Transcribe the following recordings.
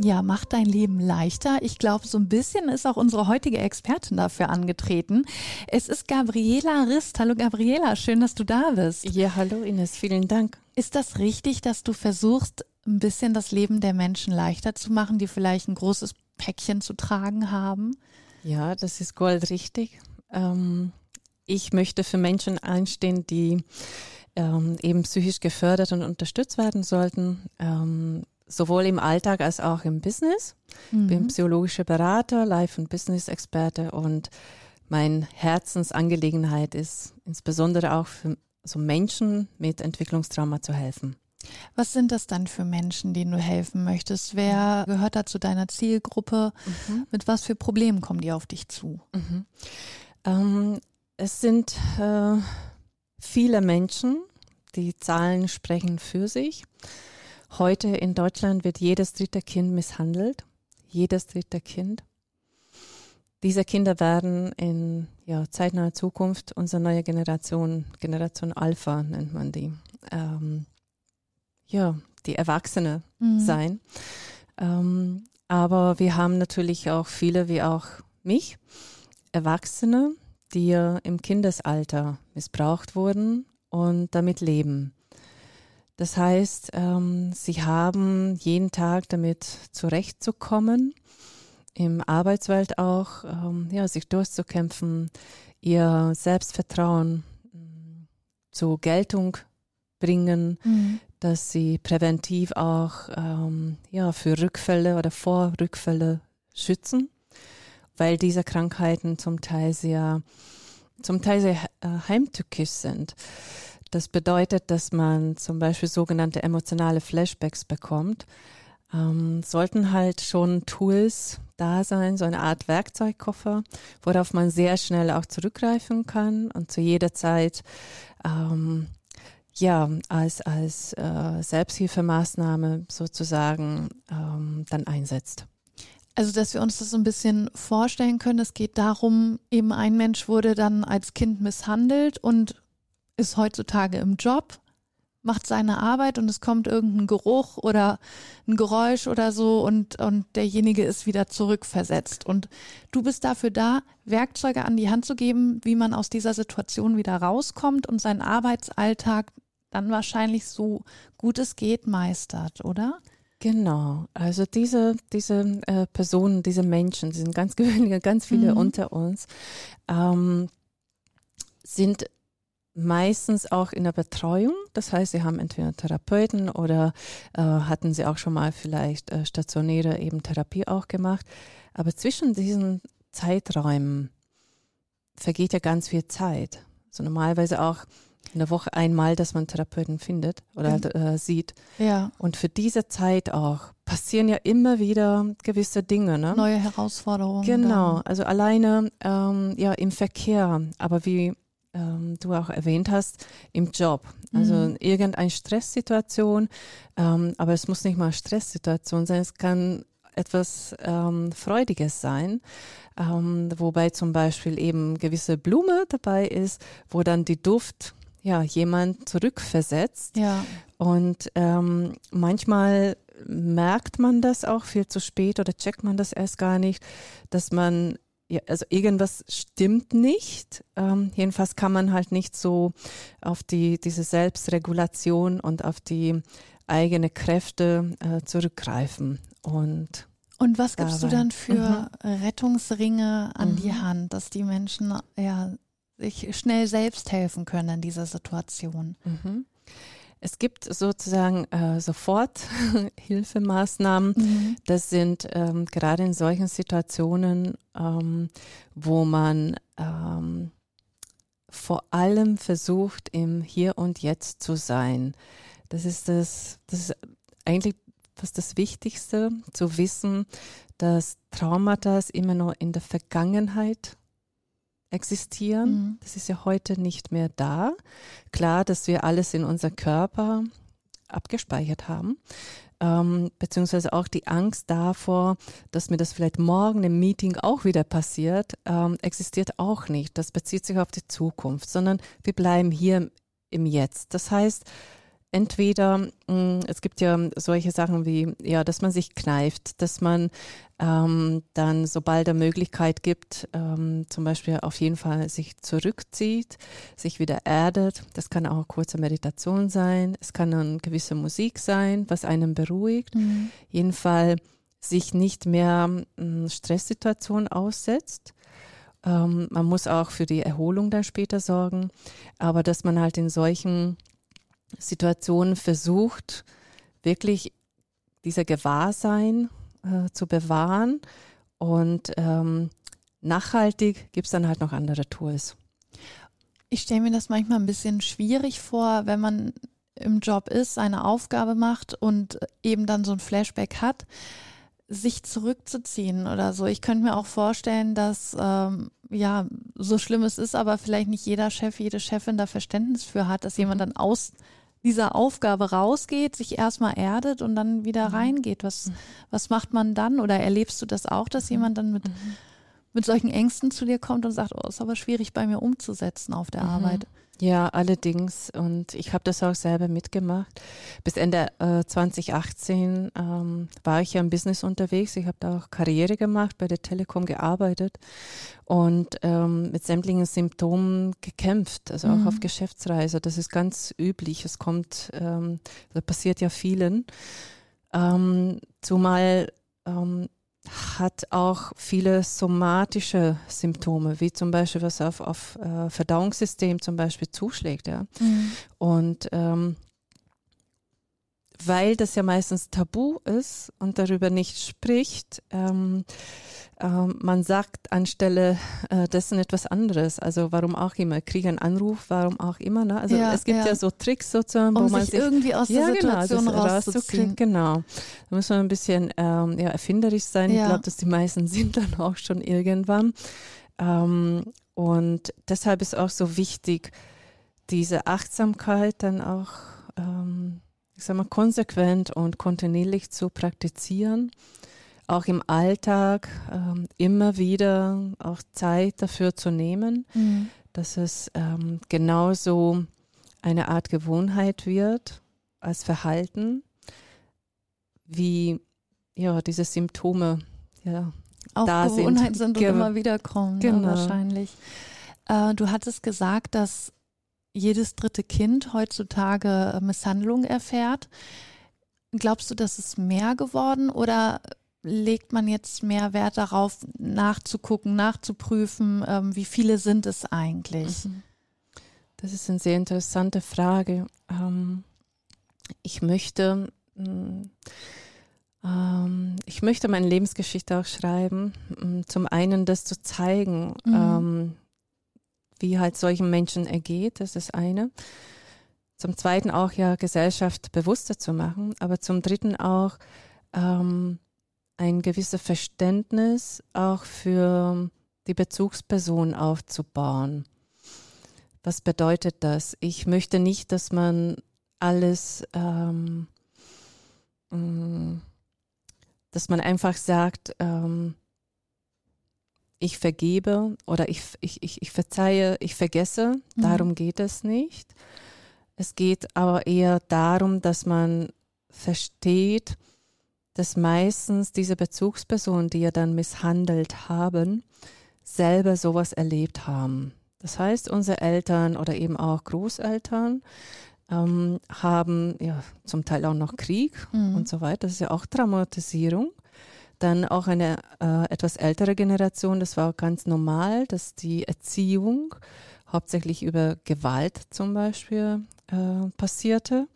Ja, macht dein Leben leichter. Ich glaube, so ein bisschen ist auch unsere heutige Expertin dafür angetreten. Es ist Gabriela Rist. Hallo Gabriela, schön, dass du da bist. Ja, hallo Ines, vielen Dank. Ist das richtig, dass du versuchst, ein bisschen das Leben der Menschen leichter zu machen, die vielleicht ein großes Päckchen zu tragen haben? Ja, das ist goldrichtig. Ähm, ich möchte für Menschen einstehen, die ähm, eben psychisch gefördert und unterstützt werden sollten. Ähm, sowohl im Alltag als auch im Business. Mhm. Bin psychologischer Berater, Life- und Business-Experte und mein Herzensangelegenheit ist insbesondere auch für so Menschen mit Entwicklungstrauma zu helfen. Was sind das dann für Menschen, denen du helfen möchtest? Wer gehört da zu deiner Zielgruppe? Mhm. Mit was für Problemen kommen die auf dich zu? Mhm. Ähm, es sind äh, viele Menschen, die Zahlen sprechen für sich. Heute in Deutschland wird jedes dritte Kind misshandelt. Jedes dritte Kind. Diese Kinder werden in ja, zeitnaher Zukunft unsere neue Generation, Generation Alpha nennt man die, ähm, ja, die Erwachsene mhm. sein. Ähm, aber wir haben natürlich auch viele, wie auch mich, Erwachsene, die im Kindesalter missbraucht wurden und damit leben. Das heißt, ähm, sie haben jeden Tag damit zurechtzukommen, im Arbeitswelt auch, ähm, ja, sich durchzukämpfen, ihr Selbstvertrauen äh, zur Geltung bringen, mhm. dass sie präventiv auch ähm, ja, für Rückfälle oder vor Rückfälle schützen, weil diese Krankheiten zum Teil sehr, zum Teil sehr äh, heimtückisch sind. Das bedeutet, dass man zum Beispiel sogenannte emotionale Flashbacks bekommt. Ähm, sollten halt schon Tools da sein, so eine Art Werkzeugkoffer, worauf man sehr schnell auch zurückgreifen kann und zu jeder Zeit ähm, ja als als äh, Selbsthilfemaßnahme sozusagen ähm, dann einsetzt. Also, dass wir uns das so ein bisschen vorstellen können, es geht darum, eben ein Mensch wurde dann als Kind misshandelt und ist heutzutage im Job, macht seine Arbeit und es kommt irgendein Geruch oder ein Geräusch oder so und, und derjenige ist wieder zurückversetzt. Und du bist dafür da, Werkzeuge an die Hand zu geben, wie man aus dieser Situation wieder rauskommt und seinen Arbeitsalltag dann wahrscheinlich so gut es geht meistert, oder? Genau, also diese, diese äh, Personen, diese Menschen, die sind ganz gewöhnliche, ganz viele mhm. unter uns, ähm, sind meistens auch in der Betreuung. Das heißt, sie haben entweder Therapeuten oder äh, hatten sie auch schon mal vielleicht äh, stationäre eben Therapie auch gemacht. Aber zwischen diesen Zeiträumen vergeht ja ganz viel Zeit. So normalerweise auch in der Woche einmal, dass man Therapeuten findet oder halt, äh, sieht. Ja. Und für diese Zeit auch passieren ja immer wieder gewisse Dinge. Ne? Neue Herausforderungen. Genau. Dann. Also alleine ähm, ja im Verkehr, aber wie ähm, du auch erwähnt hast, im Job. Also mhm. irgendeine Stresssituation, ähm, aber es muss nicht mal Stresssituation sein, es kann etwas ähm, Freudiges sein, ähm, wobei zum Beispiel eben gewisse Blume dabei ist, wo dann die Duft ja jemand zurückversetzt. Ja. Und ähm, manchmal merkt man das auch viel zu spät oder checkt man das erst gar nicht, dass man ja, also irgendwas stimmt nicht. Ähm, jedenfalls kann man halt nicht so auf die, diese Selbstregulation und auf die eigene Kräfte äh, zurückgreifen. Und, und was gibst dabei. du dann für mhm. Rettungsringe an mhm. die Hand, dass die Menschen ja sich schnell selbst helfen können in dieser Situation? Mhm. Es gibt sozusagen äh, sofort Hilfemaßnahmen. Mhm. Das sind ähm, gerade in solchen Situationen, ähm, wo man ähm, vor allem versucht, im Hier und Jetzt zu sein. Das ist das, das ist eigentlich fast das Wichtigste, zu wissen, dass Traumata immer noch in der Vergangenheit existieren. Mhm. Das ist ja heute nicht mehr da. Klar, dass wir alles in unser Körper abgespeichert haben. Ähm, beziehungsweise auch die Angst davor, dass mir das vielleicht morgen im Meeting auch wieder passiert, ähm, existiert auch nicht. Das bezieht sich auf die Zukunft, sondern wir bleiben hier im Jetzt. Das heißt, entweder, mm, es gibt ja solche Sachen wie, ja, dass man sich kneift, dass man ähm, dann, sobald er Möglichkeit gibt, ähm, zum Beispiel auf jeden Fall sich zurückzieht, sich wieder erdet. Das kann auch kurze Meditation sein. Es kann eine gewisse Musik sein, was einen beruhigt. Mhm. Jeden Fall sich nicht mehr mh, Stresssituationen aussetzt. Ähm, man muss auch für die Erholung dann später sorgen, aber dass man halt in solchen Situationen versucht, wirklich dieser Gewahrsein äh, zu bewahren. Und ähm, nachhaltig gibt es dann halt noch andere Tools. Ich stelle mir das manchmal ein bisschen schwierig vor, wenn man im Job ist, eine Aufgabe macht und eben dann so ein Flashback hat, sich zurückzuziehen oder so. Ich könnte mir auch vorstellen, dass ähm, ja so schlimm es ist, aber vielleicht nicht jeder Chef, jede Chefin da Verständnis für hat, dass jemand dann aus dieser Aufgabe rausgeht, sich erstmal erdet und dann wieder Mhm. reingeht. Was, Mhm. was macht man dann? Oder erlebst du das auch, dass jemand dann mit, mit solchen Ängsten zu dir kommt und sagt, oh, ist aber schwierig bei mir umzusetzen auf der Mhm. Arbeit? Ja, allerdings. Und ich habe das auch selber mitgemacht. Bis Ende äh, 2018 ähm, war ich ja im Business unterwegs. Ich habe da auch Karriere gemacht, bei der Telekom gearbeitet und ähm, mit sämtlichen Symptomen gekämpft, also auch Mhm. auf Geschäftsreise. Das ist ganz üblich. Es kommt, ähm, das passiert ja vielen. Ähm, zumal ähm, hat auch viele somatische Symptome, wie zum Beispiel was auf, auf äh, Verdauungssystem zum Beispiel zuschlägt. Ja. Mhm. Und ähm, weil das ja meistens tabu ist und darüber nicht spricht, ähm, ähm, man sagt anstelle äh, dessen etwas anderes. Also warum auch immer, kriege einen Anruf, warum auch immer. Ne? Also Ja, es gibt ja. ja. so Tricks sozusagen, Um wo man sich sich irgendwie aus der Situation das rauszuziehen. Genau. Da muss man ein bisschen ähm, ja, erfinderisch sein. Ich glaube, dass die meisten sind dann auch schon irgendwann. Ähm, und deshalb ist auch so wichtig, diese Achtsamkeit dann auch, ähm, ich sag mal, konsequent und kontinuierlich zu praktizieren. Auch im Alltag ähm, immer wieder auch Zeit dafür zu nehmen Mhm. dass es ähm, genauso eine Art Gewohnheit wird als Verhalten, wie ja, diese Symptome ja, Auch da sind. Gewohnheiten sind, und Ge- immer wieder kommen, Genau. ne, wahrscheinlich. Äh, du hattest gesagt, dass jedes dritte Kind heutzutage äh, Misshandlung erfährt. Glaubst du, das ist mehr geworden oder legt man jetzt mehr Wert darauf, nachzugucken, nachzuprüfen, ähm, wie viele sind es eigentlich? Mhm. Das ist eine sehr interessante Frage. Ähm, ich möchte, mh, ähm, ich möchte meine Lebensgeschichte auch schreiben. mh, Zum einen das zu zeigen, Mhm. Wie halt solchen Menschen ergeht, das ist eine. Zum zweiten auch ja Gesellschaft bewusster zu machen, aber zum dritten auch ähm, ein gewisses Verständnis auch für die Bezugsperson aufzubauen. Was bedeutet das? Ich möchte nicht, dass man alles, ähm, mh, dass man einfach sagt, ähm, ich vergebe oder ich, ich, ich, ich verzeihe, ich vergesse. Mhm. Darum geht es nicht. Es geht aber eher darum, dass man versteht, dass meistens diese Bezugspersonen, die ja dann misshandelt haben, selber sowas erlebt haben. Das heißt, unsere Eltern oder eben auch Großeltern ähm, haben ja zum Teil auch noch Krieg Mhm. und so weiter. Das ist ja auch Traumatisierung. Dann auch eine äh, etwas ältere Generation, das war ganz normal, dass die Erziehung hauptsächlich über Gewalt zum Beispiel äh, passierte.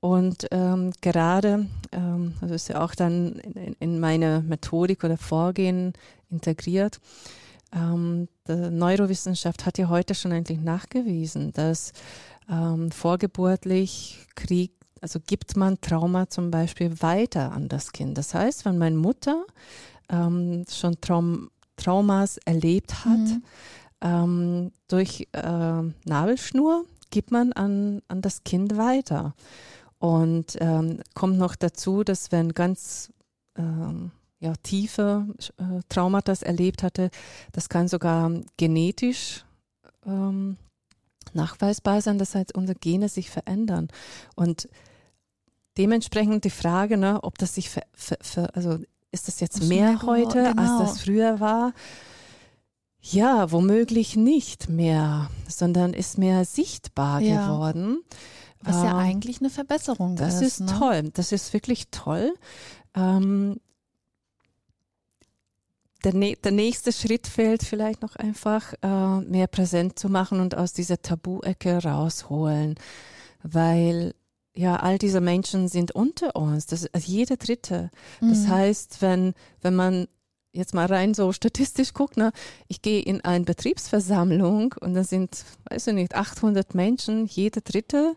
Und ähm, gerade, ähm, das ist ja auch dann in, in meine Methodik oder Vorgehen integriert, ähm, die Neurowissenschaft hat ja heute schon eigentlich nachgewiesen, dass ähm, vorgeburtlich Krieg, also gibt man Trauma zum Beispiel weiter an das Kind. Das heißt, wenn meine Mutter ähm, schon Traum, Traumas erlebt hat, Mhm. ähm, durch äh, Nabelschnur gibt man an, an das Kind weiter. Und ähm, kommt noch dazu, dass wenn ganz ähm, ja, tiefe äh, Traumata erlebt hatte, das kann sogar genetisch ähm, nachweisbar sein, dass halt unsere Gene sich verändern. Und dementsprechend die Frage, ne, ob das sich, also ist das jetzt mehr, mehr heute, genau. als das früher war? Ja, womöglich nicht mehr, sondern ist mehr sichtbar ja. geworden. Was ja ähm, eigentlich eine Verbesserung das ist. Das ist ne? toll. Das ist wirklich toll. Ähm, der, der, nächste Schritt fällt vielleicht noch einfach, äh, mehr präsent zu machen und aus dieser Tabu-Ecke rausholen. Weil ja, all diese Menschen sind unter uns. Das ist also jeder Dritte. Das mhm. heißt, wenn, wenn man jetzt mal rein so statistisch guckt, ne, ich gehe in eine Betriebsversammlung und da sind, weiß ich nicht, 800 Menschen, jeder Dritte.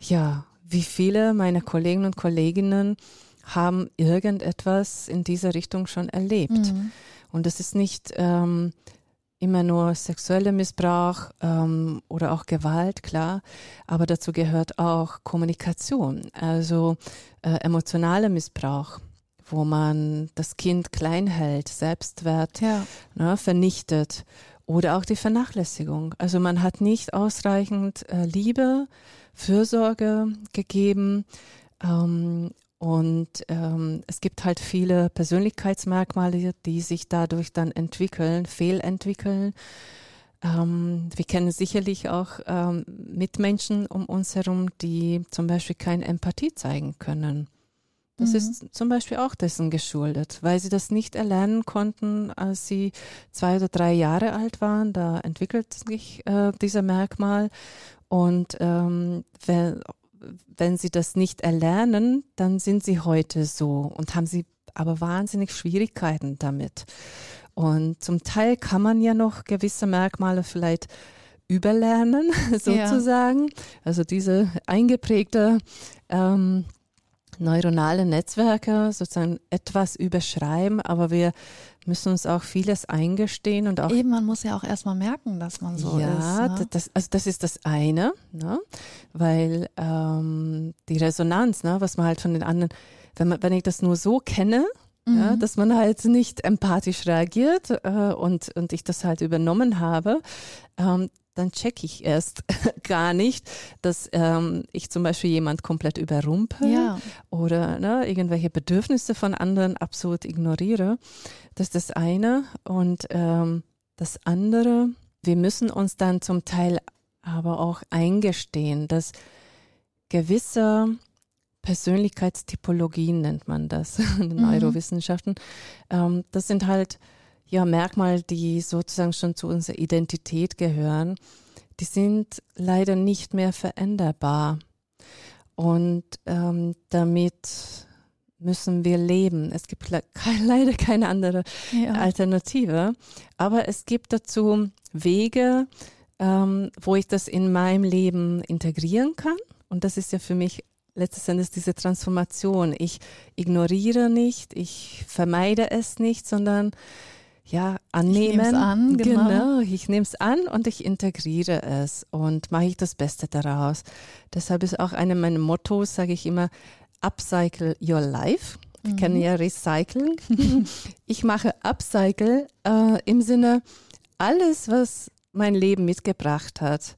Ja, wie viele meiner Kollegen und Kolleginnen haben irgendetwas in dieser Richtung schon erlebt. Mhm. Und das ist nicht ähm, immer nur sexueller Missbrauch ähm, oder auch Gewalt, klar, aber dazu gehört auch Kommunikation, also äh, emotionaler Missbrauch wo man das Kind klein hält, Selbstwert ja. ne, vernichtet oder auch die Vernachlässigung. Also man hat nicht ausreichend äh, Liebe, Fürsorge gegeben ähm, und ähm, es gibt halt viele Persönlichkeitsmerkmale, die sich dadurch dann entwickeln, fehlentwickeln. Ähm, wir kennen sicherlich auch ähm, Mitmenschen um uns herum, die zum Beispiel keine Empathie zeigen können. Das mhm. ist zum Beispiel auch dessen geschuldet, weil sie das nicht erlernen konnten, als sie zwei oder drei Jahre alt waren. Da entwickelt sich äh, dieser Merkmal. Und ähm, wenn, wenn sie das nicht erlernen, dann sind sie heute so und haben sie aber wahnsinnig Schwierigkeiten damit. Und zum Teil kann man ja noch gewisse Merkmale vielleicht überlernen, sozusagen. Ja. Also diese eingeprägte ähm, neuronale Netzwerke sozusagen etwas überschreiben, aber wir müssen uns auch vieles eingestehen und auch. Eben, man muss ja auch erstmal merken, dass man so ja, ist. Ja, ne? das, also das ist das eine, ne? weil ähm, die Resonanz, ne, was man halt von den anderen, wenn, man, wenn ich das nur so kenne, mhm. ja, dass man halt nicht empathisch reagiert äh, und, und ich das halt übernommen habe, ähm, dann checke ich erst gar nicht, dass ähm, ich zum Beispiel jemand komplett überrumpel ja. oder ne, irgendwelche Bedürfnisse von anderen absolut ignoriere. Das ist das eine. Und ähm, das andere, wir müssen uns dann zum Teil aber auch eingestehen, dass gewisse Persönlichkeitstypologien nennt man das in den mhm. Neurowissenschaften, ähm, das sind halt ja, Merkmale, die sozusagen schon zu unserer Identität gehören, die sind leider nicht mehr veränderbar. Und ähm, damit müssen wir leben. Es gibt le leider keine andere ja. Alternative. Aber es gibt dazu Wege, ähm, wo ich das in meinem Leben integrieren kann. Und das ist ja für mich letztes Endes diese Transformation. Ich ignoriere nicht, ich vermeide es nicht, sondern ja, annehmen. Ich an, genau. genau. Ich nehme es an und ich integriere es und mache ich das Beste daraus. Deshalb ist auch eine meiner Mottos, sage ich immer, upcycle your life. Wir mhm. kennen ja Recyceln. ich mache Upcycle äh, im Sinne, alles, was mein Leben mitgebracht hat,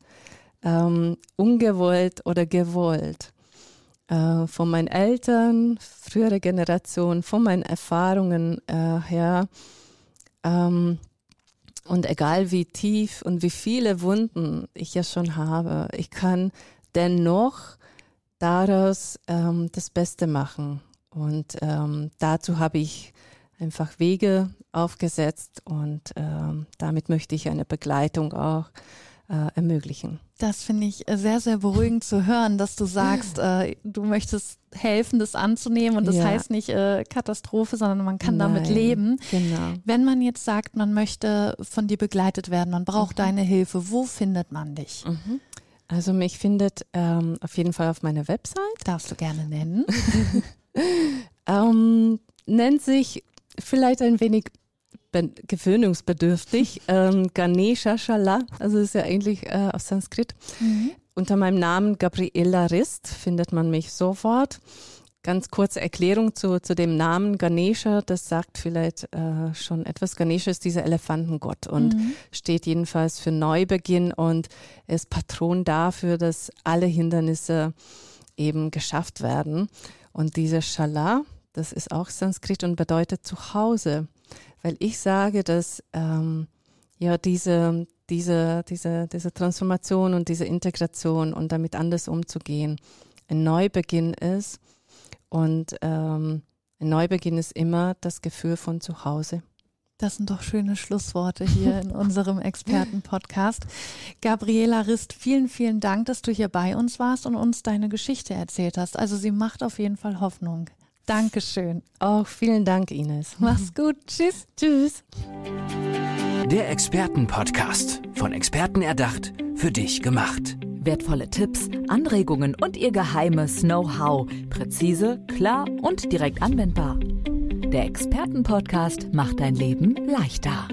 ähm, ungewollt oder gewollt, äh, von meinen Eltern, frühere Generationen, von meinen Erfahrungen äh, her, ähm, und egal wie tief und wie viele Wunden ich ja schon habe, ich kann dennoch daraus ähm, das Beste machen. Und ähm, dazu habe ich einfach Wege aufgesetzt und ähm, damit möchte ich eine Begleitung auch äh, ermöglichen. Das finde ich äh, sehr, sehr beruhigend zu hören, dass du sagst, äh, du möchtest helfen, das anzunehmen. Und das ja. heißt nicht äh, Katastrophe, sondern man kann Nein, damit leben. Genau. Wenn man jetzt sagt, man möchte von dir begleitet werden, man braucht mhm. deine Hilfe, wo findet man dich? Mhm. Also mich findet ähm, auf jeden Fall auf meiner Website. Darfst du gerne nennen. ähm, nennt sich vielleicht ein wenig gewöhnungsbedürftig. ähm, Ganesha Shala, also ist ja eigentlich äh, aus Sanskrit. Mhm. Unter meinem Namen Gabriela Rist findet man mich sofort. Ganz kurze Erklärung zu, zu dem Namen Ganesha, das sagt vielleicht äh, schon etwas. Ganesha ist dieser Elefantengott und mhm. steht jedenfalls für Neubeginn und ist Patron dafür, dass alle Hindernisse eben geschafft werden. Und dieser Shala, das ist auch Sanskrit und bedeutet Zuhause, weil ich sage, dass ähm, ja diese, diese, diese, diese Transformation und diese Integration und damit anders umzugehen ein Neubeginn ist und ähm, ein Neubeginn ist immer das Gefühl von Zuhause. Das sind doch schöne Schlussworte hier in unserem Experten-Podcast. Gabriela Rist, vielen, vielen Dank, dass du hier bei uns warst und uns deine Geschichte erzählt hast. Also sie macht auf jeden Fall Hoffnung. Dankeschön. Auch vielen Dank, Ines. Mach's gut. Tschüss. Tschüss. Der Experten-Podcast. Von Experten erdacht, für dich gemacht. Wertvolle Tipps, Anregungen und ihr geheimes Know-how. Präzise, klar und direkt anwendbar. Der Expertenpodcast macht dein Leben leichter.